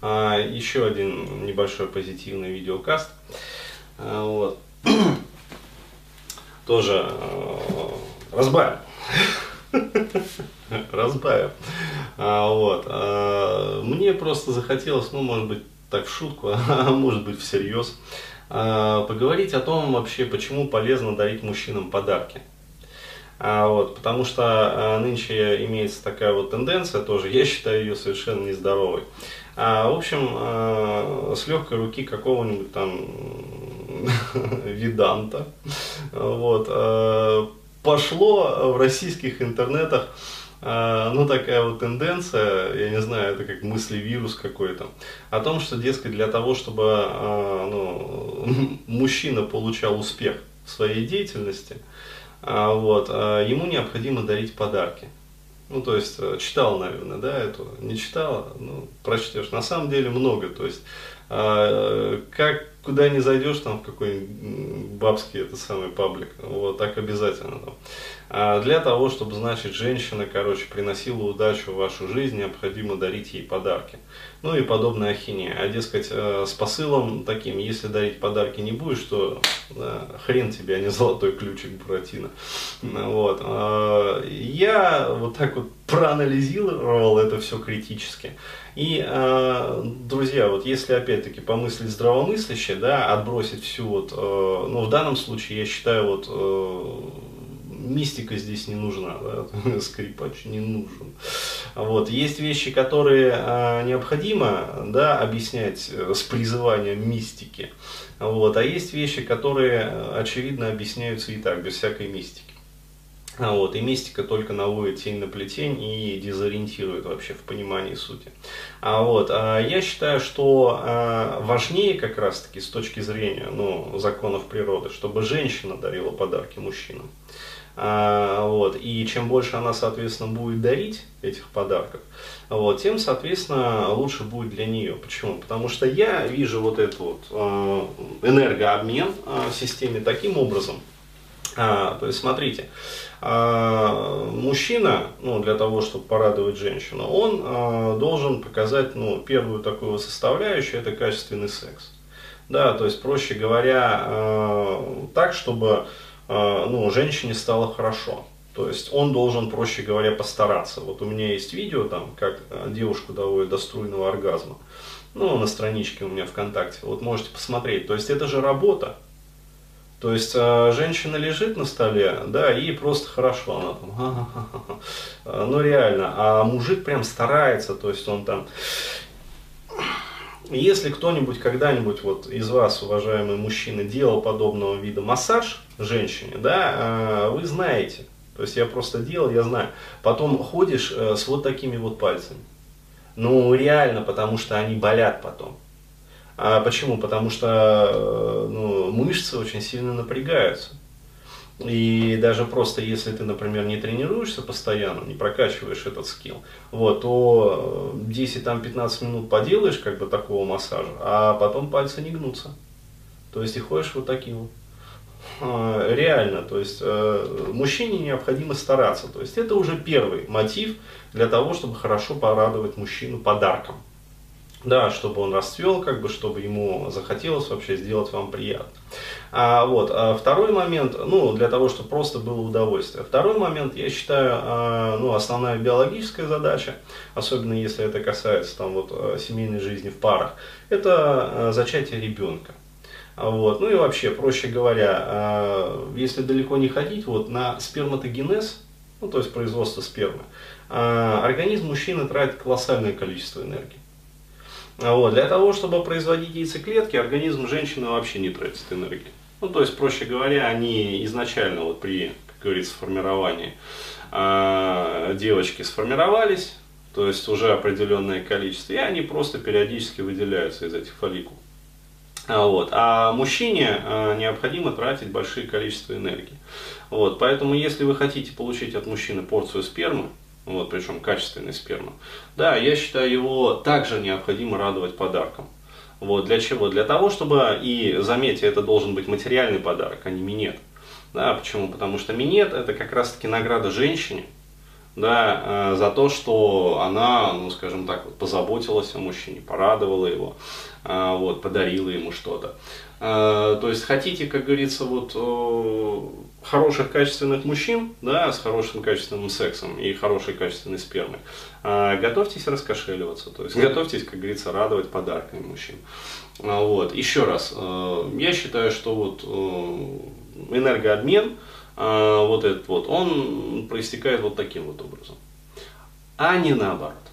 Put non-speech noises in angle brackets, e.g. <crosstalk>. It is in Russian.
А, еще один небольшой позитивный видеокаст. А, вот. <clears throat> Тоже э, разбавим. <laughs> Разбавим. А, вот. А, мне просто захотелось, ну, может быть, так в шутку, <laughs> а может быть всерьез, а, поговорить о том вообще, почему полезно дарить мужчинам подарки. А, вот, потому что а, нынче имеется такая вот тенденция тоже, я считаю ее совершенно нездоровой. А, в общем, а, с легкой руки какого-нибудь там <laughs> виданта вот, а, пошло в российских интернетах ну, такая вот тенденция, я не знаю, это как мысли-вирус какой-то, о том, что, дескать, для того, чтобы ну, <laughs> мужчина получал успех в своей деятельности, вот, ему необходимо дарить подарки. Ну, то есть, э, читал, наверное, да, эту, не читал, ну, прочтешь. На самом деле много, то есть, как куда не зайдешь, там в какой-нибудь бабский это самый паблик, вот так обязательно там. А для того, чтобы, значит, женщина, короче, приносила удачу в вашу жизнь, необходимо дарить ей подарки. Ну и подобная ахинея. А дескать, э, с посылом таким, если дарить подарки не будешь, то да, хрен тебе, а не <laughs> золотой ключик Буратино. Вот. А, я вот так вот проанализировал это все критически. И, э, друзья, вот если опять-таки помыслить здравомысляще, да, отбросить всю вот, э, ну в данном случае я считаю вот э, мистика здесь не нужна, да? <laughs> скрипач не нужен. Вот. Есть вещи, которые э, необходимо да, объяснять с призыванием мистики, вот. а есть вещи, которые, очевидно, объясняются и так, без всякой мистики. А вот, и мистика только наводит тень на плетень и дезориентирует вообще в понимании сути. А вот, а я считаю, что а, важнее как раз-таки с точки зрения ну, законов природы, чтобы женщина дарила подарки мужчинам. А, вот, и чем больше она, соответственно, будет дарить этих подарков, вот, тем, соответственно, лучше будет для нее. Почему? Потому что я вижу вот этот вот э, энергообмен э, в системе таким образом. А, то есть, смотрите, а, мужчина, ну, для того, чтобы порадовать женщину, он а, должен показать, ну, первую такую составляющую, это качественный секс. Да, то есть, проще говоря, а, так, чтобы, а, ну, женщине стало хорошо. То есть он должен, проще говоря, постараться. Вот у меня есть видео, там, как а, девушку доводит до струйного оргазма. Ну, на страничке у меня ВКонтакте. Вот можете посмотреть. То есть это же работа. То есть э, женщина лежит на столе, да, и просто хорошо, она там, <laughs> ну реально, а мужик прям старается, то есть он там, если кто-нибудь когда-нибудь вот из вас, уважаемые мужчины, делал подобного вида массаж женщине, да, э, вы знаете, то есть я просто делал, я знаю, потом ходишь э, с вот такими вот пальцами, ну реально, потому что они болят потом. А почему? Потому что э, ну, мышцы очень сильно напрягаются. И даже просто если ты, например, не тренируешься постоянно, не прокачиваешь этот скилл, вот, то 10-15 минут поделаешь как бы такого массажа, а потом пальцы не гнутся. То есть и ходишь вот таким вот. А, реально, то есть э, мужчине необходимо стараться. То есть это уже первый мотив для того, чтобы хорошо порадовать мужчину подарком. Да, чтобы он расцвел, как бы, чтобы ему захотелось вообще сделать вам приятно. А, вот, а второй момент, ну, для того, чтобы просто было удовольствие. Второй момент, я считаю, а, ну, основная биологическая задача, особенно если это касается там вот а, семейной жизни в парах, это а, зачатие ребенка. Вот. Ну и вообще, проще говоря, а, если далеко не ходить, вот на сперматогенез, ну то есть производство спермы, а, организм мужчины тратит колоссальное количество энергии. Вот. Для того, чтобы производить яйцеклетки, организм женщины вообще не тратит энергии. Ну, то есть, проще говоря, они изначально вот при, как говорится, формировании э, девочки сформировались, то есть уже определенное количество, и они просто периодически выделяются из этих фолликул. А, вот. а мужчине э, необходимо тратить большие количества энергии. Вот. Поэтому, если вы хотите получить от мужчины порцию спермы, вот, причем качественной спермы. Да, я считаю, его также необходимо радовать подарком. Вот, для чего? Для того, чтобы, и заметьте, это должен быть материальный подарок, а не минет. Да, почему? Потому что минет это как раз таки награда женщине, да, за то, что она, ну, скажем так, вот, позаботилась о мужчине, порадовала его, вот, подарила ему что-то. То есть хотите, как говорится, вот хороших качественных мужчин, да, с хорошим качественным сексом и хорошей качественной спермой, готовьтесь раскошеливаться, то есть готовьтесь, как говорится, радовать подарками мужчин. Вот. Еще раз, я считаю, что вот энергообмен, вот этот вот, он проистекает вот таким вот образом, а не наоборот.